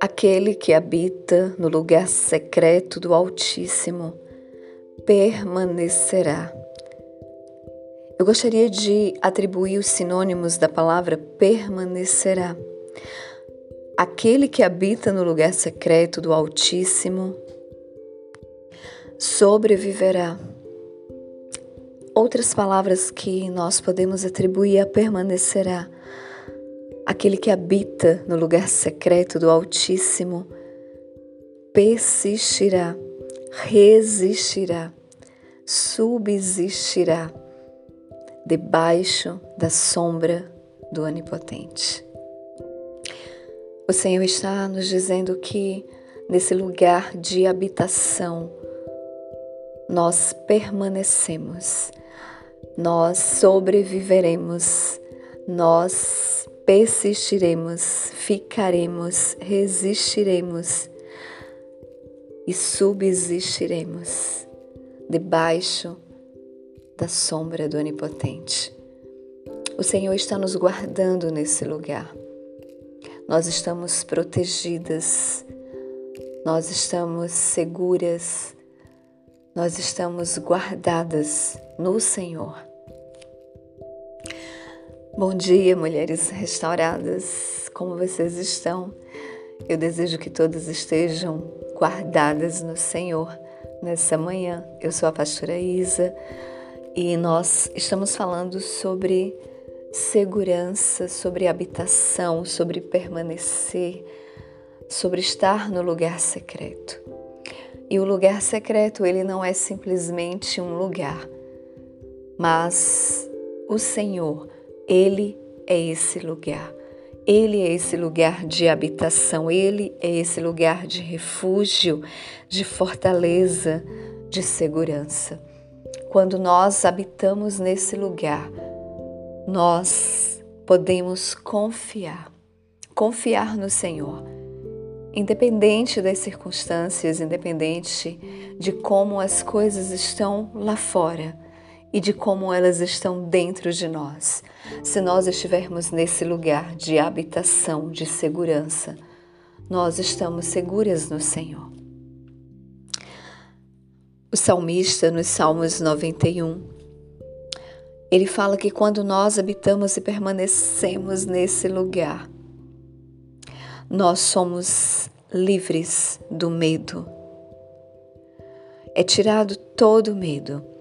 Aquele que habita no lugar secreto do Altíssimo permanecerá. Eu gostaria de atribuir os sinônimos da palavra permanecerá. Aquele que habita no lugar secreto do Altíssimo sobreviverá. Outras palavras que nós podemos atribuir a permanecerá aquele que habita no lugar secreto do Altíssimo, persistirá, resistirá, subsistirá debaixo da sombra do Onipotente. O Senhor está nos dizendo que nesse lugar de habitação nós permanecemos, nós sobreviveremos, nós persistiremos, ficaremos, resistiremos e subsistiremos debaixo da sombra do Onipotente. O Senhor está nos guardando nesse lugar. Nós estamos protegidas, nós estamos seguras, nós estamos guardadas no Senhor. Bom dia, mulheres restauradas. Como vocês estão? Eu desejo que todas estejam guardadas no Senhor nessa manhã. Eu sou a pastora Isa e nós estamos falando sobre segurança, sobre habitação, sobre permanecer, sobre estar no lugar secreto. E o lugar secreto, ele não é simplesmente um lugar, mas o Senhor ele é esse lugar. Ele é esse lugar de habitação, ele é esse lugar de refúgio, de fortaleza, de segurança. Quando nós habitamos nesse lugar, nós podemos confiar, confiar no Senhor, independente das circunstâncias, independente de como as coisas estão lá fora e de como elas estão dentro de nós. Se nós estivermos nesse lugar de habitação, de segurança, nós estamos seguras no Senhor. O salmista, nos Salmos 91, ele fala que quando nós habitamos e permanecemos nesse lugar, nós somos livres do medo. É tirado todo o medo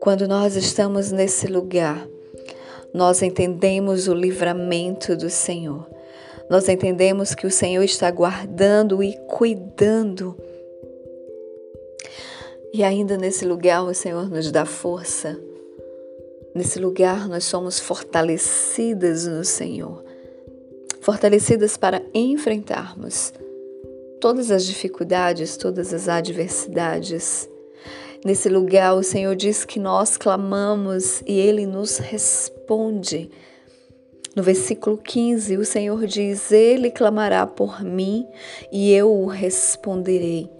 quando nós estamos nesse lugar, nós entendemos o livramento do Senhor. Nós entendemos que o Senhor está guardando e cuidando. E ainda nesse lugar o Senhor nos dá força. Nesse lugar nós somos fortalecidas no Senhor. Fortalecidas para enfrentarmos todas as dificuldades, todas as adversidades Nesse lugar, o Senhor diz que nós clamamos e Ele nos responde. No versículo 15, o Senhor diz: Ele clamará por mim e eu o responderei.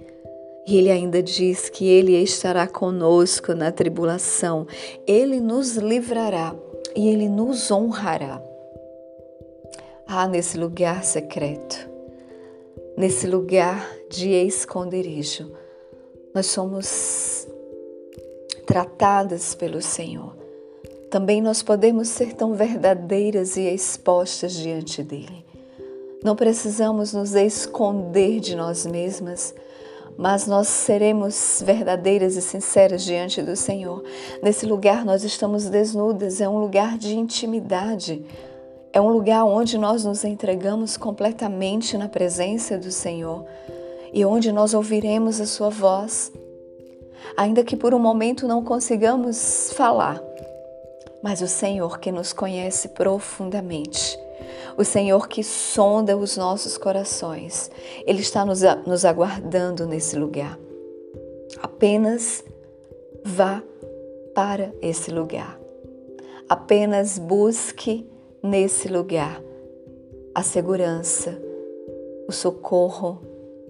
E ele ainda diz que ele estará conosco na tribulação, ele nos livrará e ele nos honrará. Ah, nesse lugar secreto, nesse lugar de esconderijo, nós somos tratadas pelo Senhor. Também nós podemos ser tão verdadeiras e expostas diante dele. Não precisamos nos esconder de nós mesmas, mas nós seremos verdadeiras e sinceras diante do Senhor. Nesse lugar nós estamos desnudas, é um lugar de intimidade. É um lugar onde nós nos entregamos completamente na presença do Senhor e onde nós ouviremos a Sua voz ainda que por um momento não consigamos falar. Mas o Senhor que nos conhece profundamente, o Senhor que sonda os nossos corações, Ele está nos, nos aguardando nesse lugar. Apenas vá para esse lugar. Apenas busque nesse lugar a segurança, o socorro,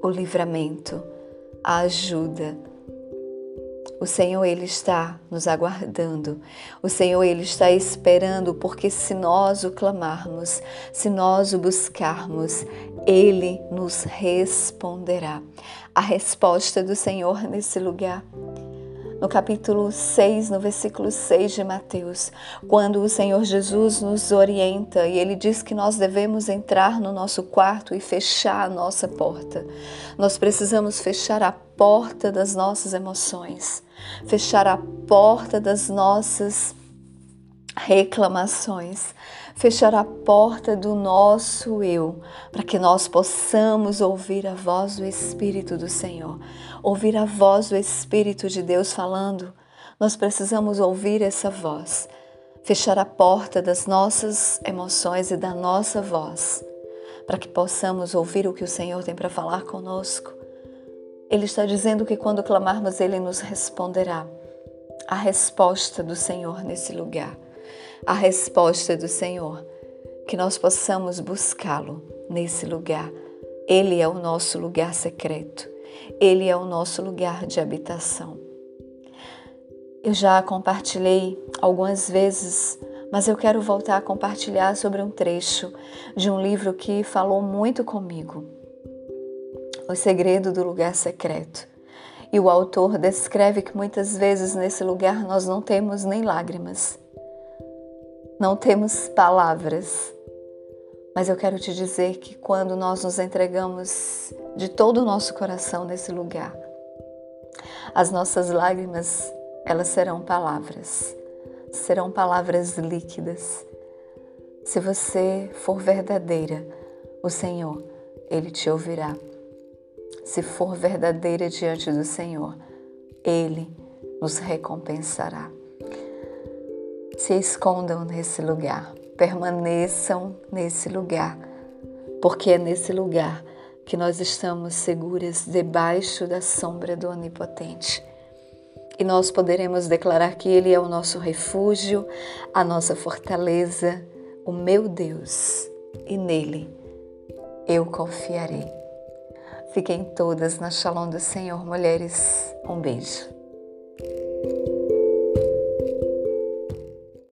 o livramento, a ajuda O Senhor ele está nos aguardando. O Senhor ele está esperando, porque se nós o clamarmos, se nós o buscarmos, ele nos responderá. A resposta do Senhor nesse lugar no capítulo 6, no versículo 6 de Mateus, quando o Senhor Jesus nos orienta e ele diz que nós devemos entrar no nosso quarto e fechar a nossa porta. Nós precisamos fechar a porta das nossas emoções, fechar a porta das nossas reclamações, fechar a porta do nosso eu, para que nós possamos ouvir a voz do Espírito do Senhor, ouvir a voz do Espírito de Deus falando. Nós precisamos ouvir essa voz, fechar a porta das nossas emoções e da nossa voz, para que possamos ouvir o que o Senhor tem para falar conosco. Ele está dizendo que quando clamarmos, Ele nos responderá. A resposta do Senhor nesse lugar a resposta do Senhor, que nós possamos buscá-lo nesse lugar. Ele é o nosso lugar secreto, ele é o nosso lugar de habitação. Eu já compartilhei algumas vezes, mas eu quero voltar a compartilhar sobre um trecho de um livro que falou muito comigo. O Segredo do Lugar Secreto. E o autor descreve que muitas vezes nesse lugar nós não temos nem lágrimas, não temos palavras, mas eu quero te dizer que quando nós nos entregamos de todo o nosso coração nesse lugar, as nossas lágrimas, elas serão palavras, serão palavras líquidas. Se você for verdadeira, o Senhor, Ele te ouvirá. Se for verdadeira diante do Senhor, Ele nos recompensará se escondam nesse lugar, permaneçam nesse lugar, porque é nesse lugar que nós estamos seguras debaixo da sombra do Onipotente. E nós poderemos declarar que Ele é o nosso refúgio, a nossa fortaleza, o meu Deus, e nele eu confiarei. Fiquem todas na Shalom do Senhor, mulheres. Um beijo.